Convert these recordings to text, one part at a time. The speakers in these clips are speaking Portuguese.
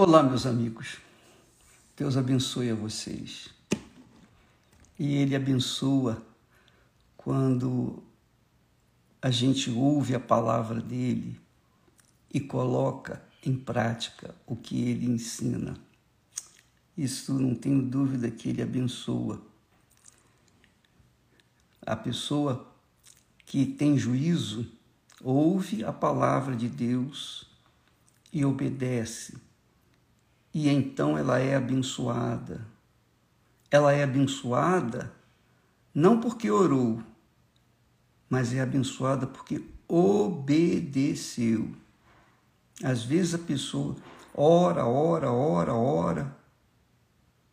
Olá, meus amigos. Deus abençoe a vocês. E Ele abençoa quando a gente ouve a palavra dele e coloca em prática o que ele ensina. Isso não tenho dúvida que ele abençoa. A pessoa que tem juízo ouve a palavra de Deus e obedece e então ela é abençoada. Ela é abençoada não porque orou, mas é abençoada porque obedeceu. Às vezes a pessoa ora, ora, ora, ora,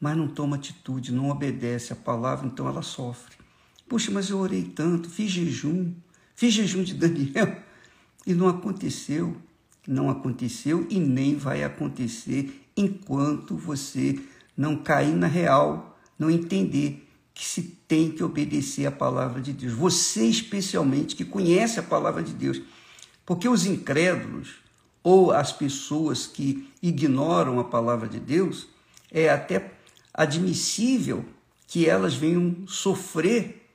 mas não toma atitude, não obedece a palavra, então ela sofre. Puxa, mas eu orei tanto, fiz jejum, fiz jejum de Daniel e não aconteceu. Não aconteceu e nem vai acontecer enquanto você não cair na real, não entender que se tem que obedecer à palavra de Deus. Você, especialmente, que conhece a palavra de Deus. Porque os incrédulos ou as pessoas que ignoram a palavra de Deus, é até admissível que elas venham sofrer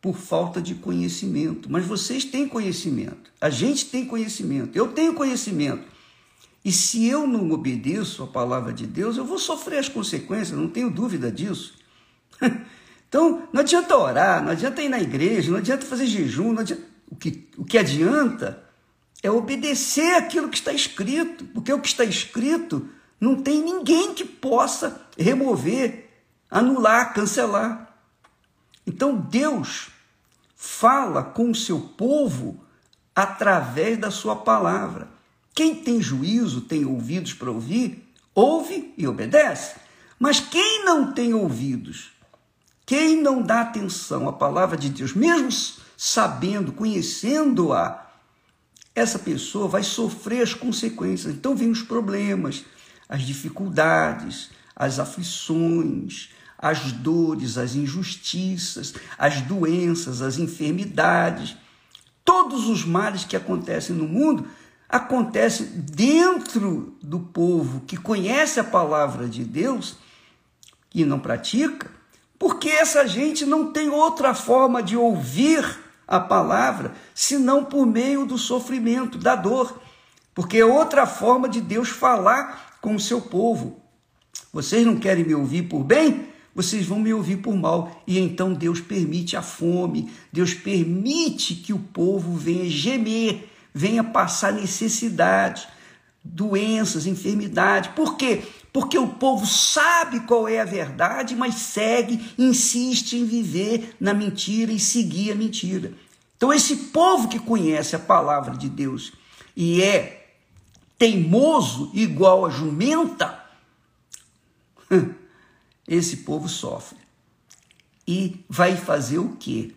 por falta de conhecimento. Mas vocês têm conhecimento, a gente tem conhecimento, eu tenho conhecimento. E se eu não obedeço a palavra de Deus, eu vou sofrer as consequências, não tenho dúvida disso. Então, não adianta orar, não adianta ir na igreja, não adianta fazer jejum, adianta... O, que, o que adianta é obedecer aquilo que está escrito, porque o que está escrito não tem ninguém que possa remover, anular, cancelar. Então, Deus fala com o seu povo através da sua palavra. Quem tem juízo, tem ouvidos para ouvir, ouve e obedece. Mas quem não tem ouvidos, quem não dá atenção à palavra de Deus, mesmo sabendo, conhecendo-a, essa pessoa vai sofrer as consequências. Então vêm os problemas, as dificuldades, as aflições, as dores, as injustiças, as doenças, as enfermidades, todos os males que acontecem no mundo acontece dentro do povo que conhece a palavra de Deus e não pratica, porque essa gente não tem outra forma de ouvir a palavra senão por meio do sofrimento, da dor, porque é outra forma de Deus falar com o seu povo. Vocês não querem me ouvir por bem? Vocês vão me ouvir por mal. E então Deus permite a fome, Deus permite que o povo venha gemer venha passar necessidade, doenças, enfermidade. Por quê? Porque o povo sabe qual é a verdade, mas segue, insiste em viver na mentira e seguir a mentira. Então, esse povo que conhece a palavra de Deus e é teimoso igual a jumenta, esse povo sofre. E vai fazer o quê?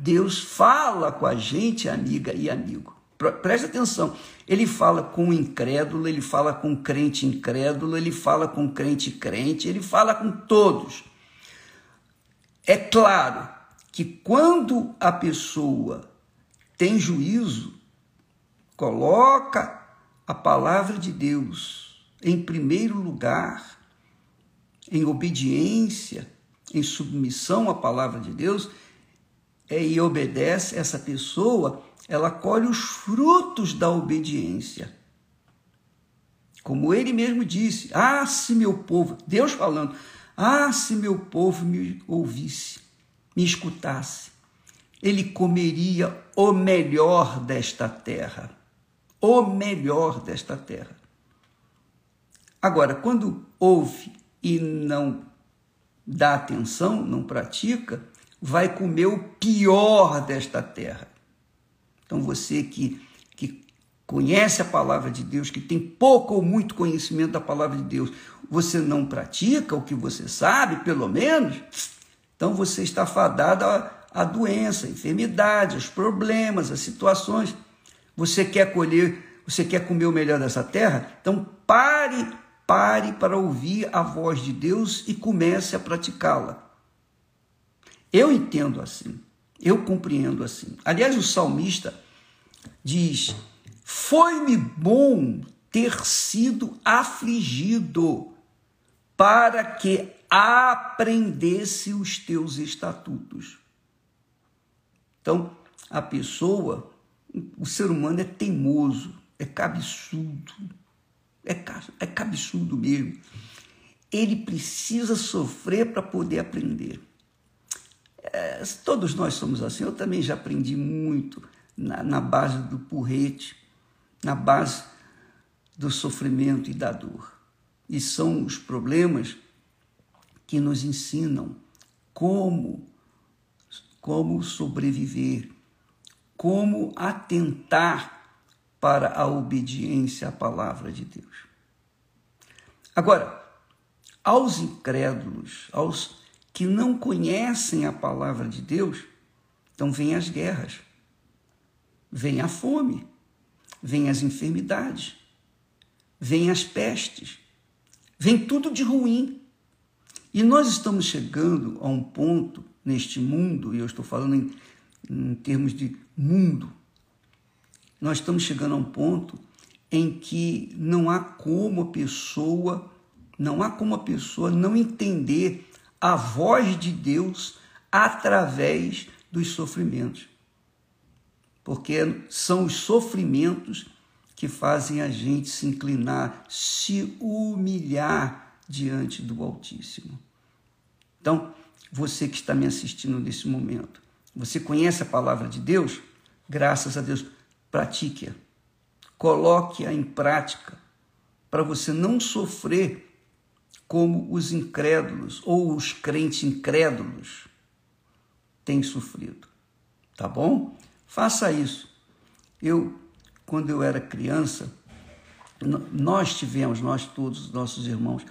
Deus fala com a gente, amiga e amigo. Presta atenção. Ele fala com o incrédulo, ele fala com o crente incrédulo, ele fala com o crente crente, ele fala com todos. É claro que quando a pessoa tem juízo, coloca a palavra de Deus em primeiro lugar, em obediência, em submissão à palavra de Deus, e obedece, essa pessoa, ela colhe os frutos da obediência. Como ele mesmo disse: Ah, se meu povo, Deus falando, ah, se meu povo me ouvisse, me escutasse, ele comeria o melhor desta terra. O melhor desta terra. Agora, quando ouve e não dá atenção, não pratica, vai comer o pior desta terra. Então você que, que conhece a palavra de Deus, que tem pouco ou muito conhecimento da palavra de Deus, você não pratica o que você sabe, pelo menos, então você está fadado à, doença, à enfermidade, aos problemas, às situações. Você quer colher, você quer comer o melhor dessa terra? Então pare, pare para ouvir a voz de Deus e comece a praticá-la. Eu entendo assim, eu compreendo assim. Aliás, o salmista diz: Foi-me bom ter sido afligido, para que aprendesse os teus estatutos. Então, a pessoa, o ser humano é teimoso, é cabeçudo, é, é cabeçudo mesmo. Ele precisa sofrer para poder aprender. É, todos nós somos assim. Eu também já aprendi muito na, na base do porrete, na base do sofrimento e da dor. E são os problemas que nos ensinam como como sobreviver, como atentar para a obediência à palavra de Deus. Agora, aos incrédulos, aos que não conhecem a palavra de Deus, então vêm as guerras, vem a fome, vem as enfermidades, vem as pestes, vem tudo de ruim. E nós estamos chegando a um ponto neste mundo, e eu estou falando em, em termos de mundo, nós estamos chegando a um ponto em que não há como a pessoa, não há como a pessoa não entender a voz de Deus através dos sofrimentos. Porque são os sofrimentos que fazem a gente se inclinar, se humilhar diante do Altíssimo. Então, você que está me assistindo nesse momento, você conhece a palavra de Deus? Graças a Deus, pratique-a. Coloque-a em prática para você não sofrer como os incrédulos ou os crentes incrédulos têm sofrido. Tá bom? Faça isso. Eu quando eu era criança, nós tivemos, nós todos, nossos irmãos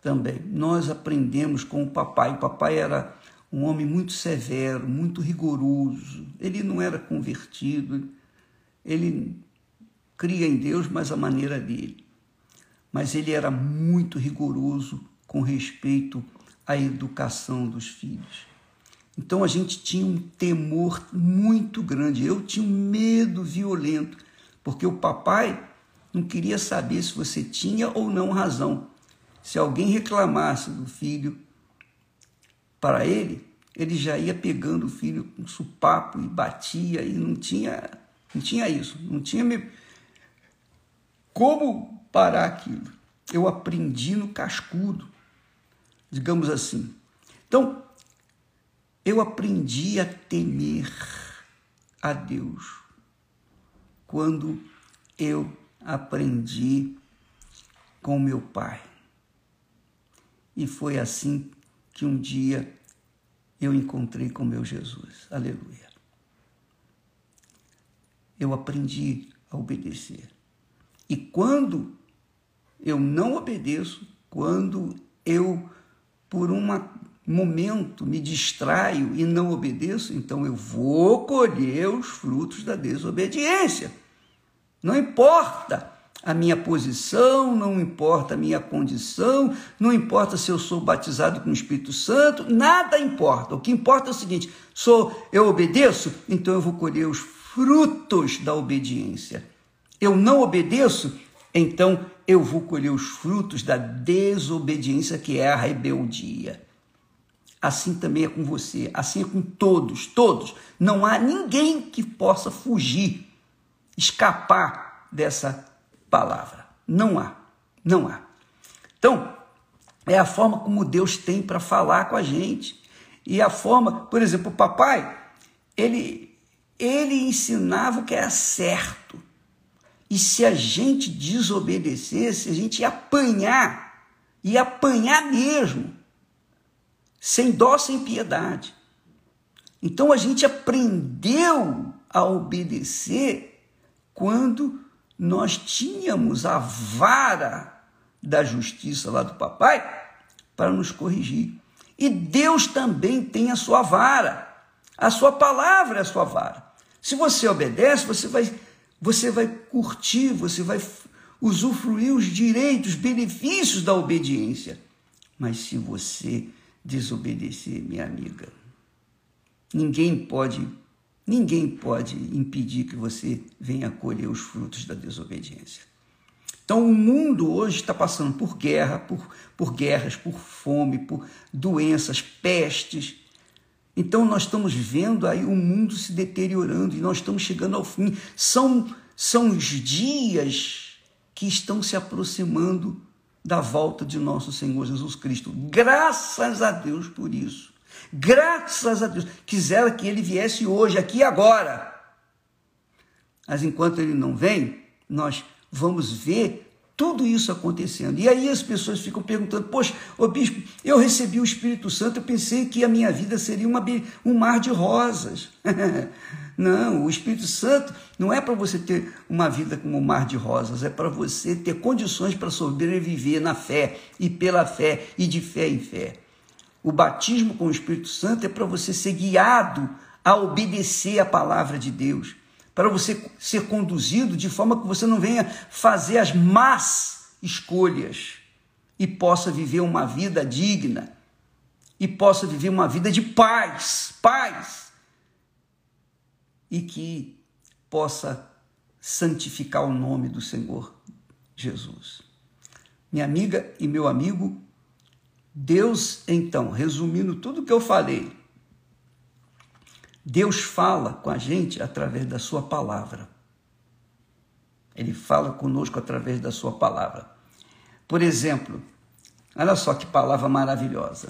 também, nós aprendemos com o papai. O papai era um homem muito severo, muito rigoroso. Ele não era convertido, ele cria em Deus, mas a maneira dele. Mas ele era muito rigoroso com respeito à educação dos filhos. Então a gente tinha um temor muito grande. Eu tinha um medo violento, porque o papai não queria saber se você tinha ou não razão. Se alguém reclamasse do filho para ele, ele já ia pegando o filho com supapo e batia e não tinha, não tinha isso, não tinha como parar aquilo. Eu aprendi no cascudo, digamos assim. Então, eu aprendi a temer a Deus quando eu aprendi com meu pai. E foi assim que um dia eu encontrei com meu Jesus. Aleluia. Eu aprendi a obedecer. E quando eu não obedeço, quando eu, por uma momento me distraio e não obedeço, então eu vou colher os frutos da desobediência. Não importa a minha posição, não importa a minha condição, não importa se eu sou batizado com o Espírito Santo, nada importa. O que importa é o seguinte: sou eu obedeço, então eu vou colher os frutos da obediência. Eu não obedeço, então eu vou colher os frutos da desobediência, que é a rebeldia assim também é com você, assim é com todos, todos. Não há ninguém que possa fugir, escapar dessa palavra. Não há, não há. Então, é a forma como Deus tem para falar com a gente. E a forma, por exemplo, o papai, ele, ele ensinava o que era certo. E se a gente desobedecesse, a gente apanhar, ia apanhar mesmo sem dó, sem piedade. Então a gente aprendeu a obedecer quando nós tínhamos a vara da justiça lá do papai para nos corrigir. E Deus também tem a sua vara. A sua palavra é a sua vara. Se você obedece, você vai, você vai curtir, você vai usufruir os direitos, os benefícios da obediência. Mas se você desobedecer, minha amiga. Ninguém pode, ninguém pode impedir que você venha colher os frutos da desobediência. Então o mundo hoje está passando por guerra, por, por guerras, por fome, por doenças, pestes. Então nós estamos vendo aí o mundo se deteriorando e nós estamos chegando ao fim. São, são os dias que estão se aproximando da volta de nosso Senhor Jesus Cristo. Graças a Deus por isso. Graças a Deus. Quisera que ele viesse hoje, aqui e agora. Mas enquanto ele não vem, nós vamos ver tudo isso acontecendo. E aí as pessoas ficam perguntando: Poxa, ô bispo, eu recebi o Espírito Santo, eu pensei que a minha vida seria uma, um mar de rosas. não, o Espírito Santo não é para você ter uma vida como um mar de rosas, é para você ter condições para sobreviver na fé e pela fé e de fé em fé. O batismo com o Espírito Santo é para você ser guiado a obedecer a palavra de Deus para você ser conduzido de forma que você não venha fazer as más escolhas e possa viver uma vida digna e possa viver uma vida de paz, paz, e que possa santificar o nome do Senhor Jesus. Minha amiga e meu amigo, Deus, então, resumindo tudo que eu falei, Deus fala com a gente através da Sua palavra. Ele fala conosco através da Sua palavra. Por exemplo, olha só que palavra maravilhosa.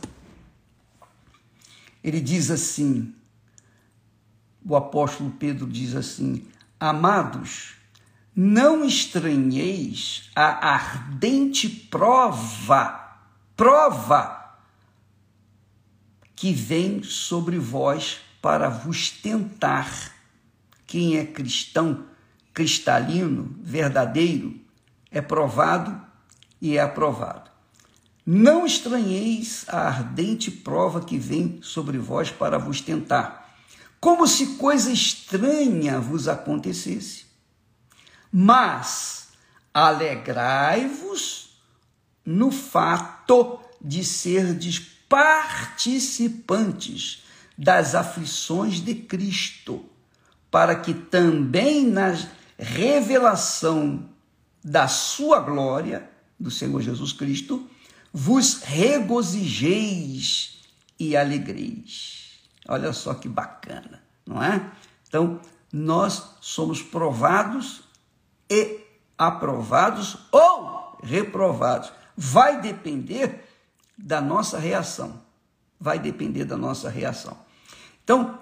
Ele diz assim: o apóstolo Pedro diz assim: Amados, não estranheis a ardente prova, prova que vem sobre vós para vos tentar. Quem é cristão, cristalino, verdadeiro, é provado e é aprovado. Não estranheis a ardente prova que vem sobre vós para vos tentar, como se coisa estranha vos acontecesse. Mas alegrai-vos no fato de serdes participantes das aflições de Cristo, para que também na revelação da sua glória, do Senhor Jesus Cristo, vos regozijeis e alegreis. Olha só que bacana, não é? Então, nós somos provados e aprovados ou reprovados. Vai depender da nossa reação. Vai depender da nossa reação. Então,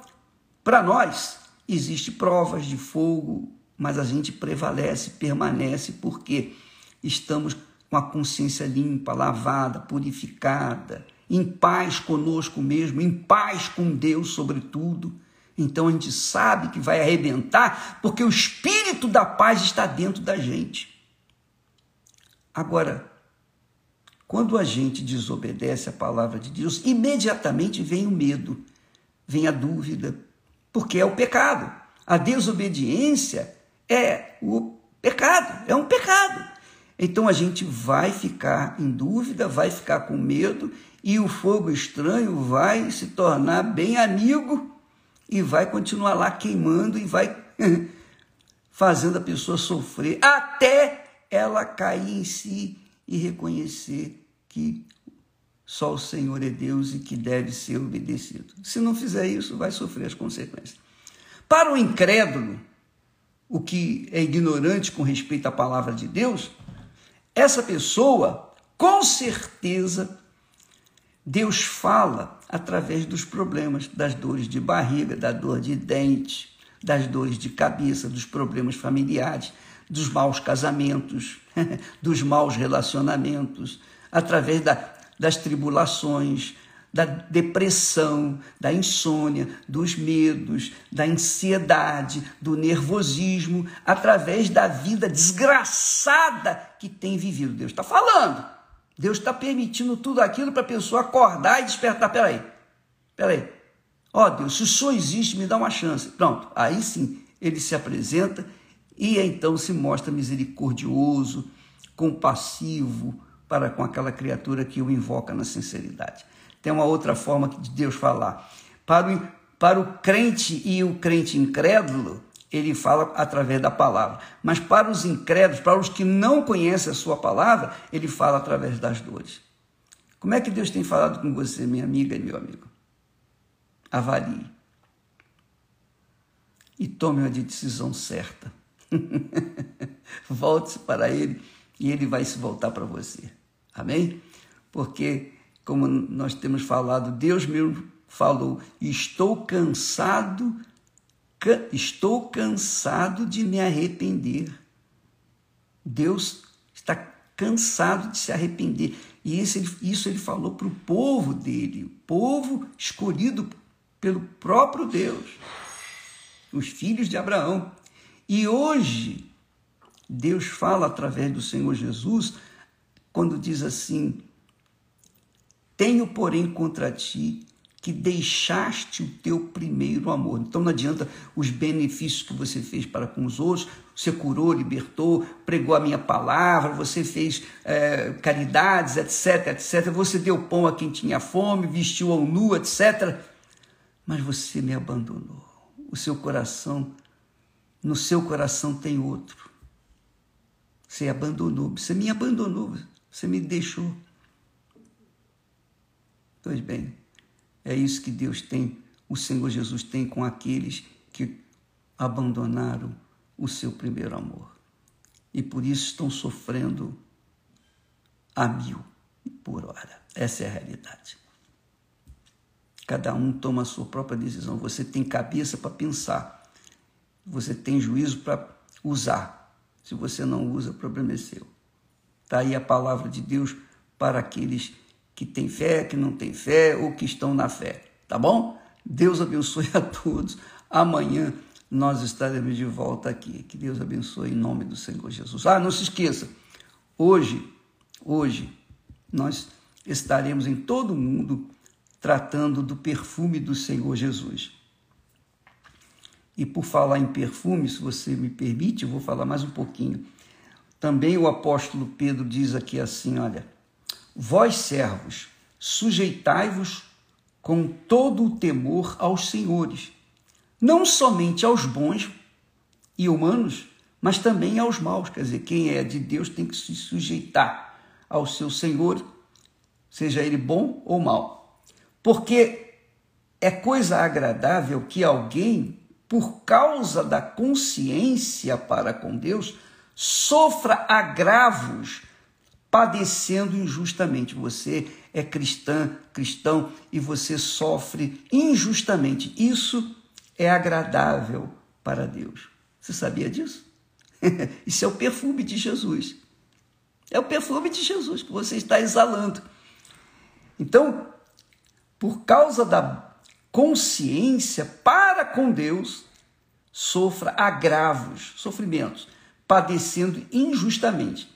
para nós, existe provas de fogo, mas a gente prevalece, permanece, porque estamos com a consciência limpa, lavada, purificada, em paz conosco mesmo, em paz com Deus, sobretudo. Então a gente sabe que vai arrebentar, porque o espírito da paz está dentro da gente. Agora, quando a gente desobedece a palavra de Deus, imediatamente vem o medo vem a dúvida, porque é o pecado. A desobediência é o pecado, é um pecado. Então a gente vai ficar em dúvida, vai ficar com medo e o fogo estranho vai se tornar bem amigo e vai continuar lá queimando e vai fazendo a pessoa sofrer até ela cair em si e reconhecer que só o Senhor é Deus e que deve ser obedecido. Se não fizer isso, vai sofrer as consequências. Para o incrédulo, o que é ignorante com respeito à palavra de Deus, essa pessoa, com certeza, Deus fala através dos problemas, das dores de barriga, da dor de dente, das dores de cabeça, dos problemas familiares, dos maus casamentos, dos maus relacionamentos, através da das tribulações, da depressão, da insônia, dos medos, da ansiedade, do nervosismo, através da vida desgraçada que tem vivido. Deus está falando. Deus está permitindo tudo aquilo para a pessoa acordar e despertar. Peraí, peraí. Ó oh, Deus, se o Senhor existe, me dá uma chance. Pronto, aí sim ele se apresenta e então se mostra misericordioso, compassivo, para com aquela criatura que o invoca na sinceridade. Tem uma outra forma de Deus falar. Para o, para o crente e o crente incrédulo, ele fala através da palavra. Mas para os incrédulos, para os que não conhecem a sua palavra, ele fala através das dores. Como é que Deus tem falado com você, minha amiga e meu amigo? Avalie. E tome uma decisão certa. Volte-se para Ele e Ele vai se voltar para você. Amém? Porque, como nós temos falado, Deus mesmo falou: estou cansado estou cansado de me arrepender. Deus está cansado de se arrepender. E isso isso ele falou para o povo dele, o povo escolhido pelo próprio Deus, os filhos de Abraão. E hoje, Deus fala através do Senhor Jesus, quando diz assim: Tenho, porém, contra ti que deixaste o teu primeiro amor. Então não adianta os benefícios que você fez para com os outros, você curou, libertou, pregou a minha palavra, você fez é, caridades, etc, etc. Você deu pão a quem tinha fome, vestiu ao nu, etc. Mas você me abandonou. O seu coração, no seu coração tem outro. Você abandonou, você me abandonou, você me deixou. Pois bem, é isso que Deus tem, o Senhor Jesus tem com aqueles que abandonaram o seu primeiro amor. E por isso estão sofrendo a mil por hora. Essa é a realidade. Cada um toma a sua própria decisão. Você tem cabeça para pensar. Você tem juízo para usar. Se você não usa, o problema é seu. Está aí a palavra de Deus para aqueles que têm fé, que não têm fé ou que estão na fé. Tá bom? Deus abençoe a todos. Amanhã nós estaremos de volta aqui. Que Deus abençoe em nome do Senhor Jesus. Ah, não se esqueça, hoje, hoje, nós estaremos em todo o mundo tratando do perfume do Senhor Jesus. E por falar em perfume, se você me permite, eu vou falar mais um pouquinho. Também o apóstolo Pedro diz aqui assim: olha, Vós, servos, sujeitai-vos com todo o temor aos senhores, não somente aos bons e humanos, mas também aos maus. Quer dizer, quem é de Deus tem que se sujeitar ao seu Senhor, seja ele bom ou mau. Porque é coisa agradável que alguém, por causa da consciência para com Deus, sofra agravos padecendo injustamente. Você é cristã, cristão e você sofre injustamente. Isso é agradável para Deus. Você sabia disso? Isso é o perfume de Jesus. É o perfume de Jesus que você está exalando. Então, por causa da consciência para com Deus, sofra agravos, sofrimentos, padecendo injustamente.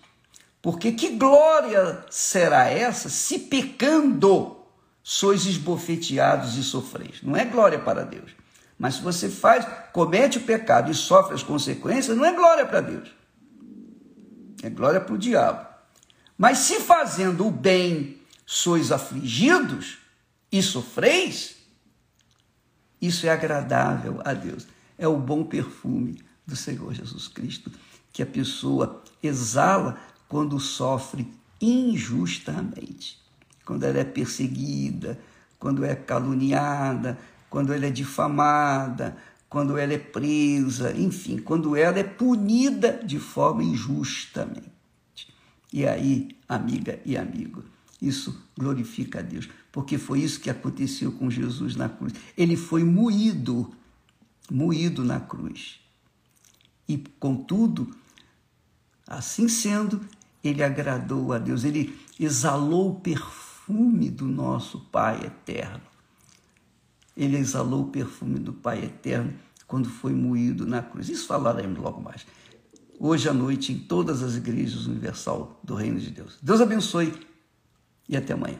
Porque que glória será essa se pecando sois esbofeteados e sofreis? Não é glória para Deus. Mas se você faz, comete o pecado e sofre as consequências, não é glória para Deus. É glória para o diabo. Mas se fazendo o bem sois afligidos e sofreis, isso é agradável a Deus. É o bom perfume do Senhor Jesus Cristo que a pessoa exala quando sofre injustamente, quando ela é perseguida, quando é caluniada, quando ela é difamada, quando ela é presa, enfim, quando ela é punida de forma injustamente. E aí, amiga e amigo, isso glorifica a Deus, porque foi isso que aconteceu com Jesus na cruz. Ele foi moído, moído na cruz. E, contudo, assim sendo, ele agradou a Deus, ele exalou o perfume do nosso Pai eterno. Ele exalou o perfume do Pai eterno quando foi moído na cruz. Isso falaremos logo mais. Hoje à noite, em todas as igrejas universal do Reino de Deus. Deus abençoe e até amanhã.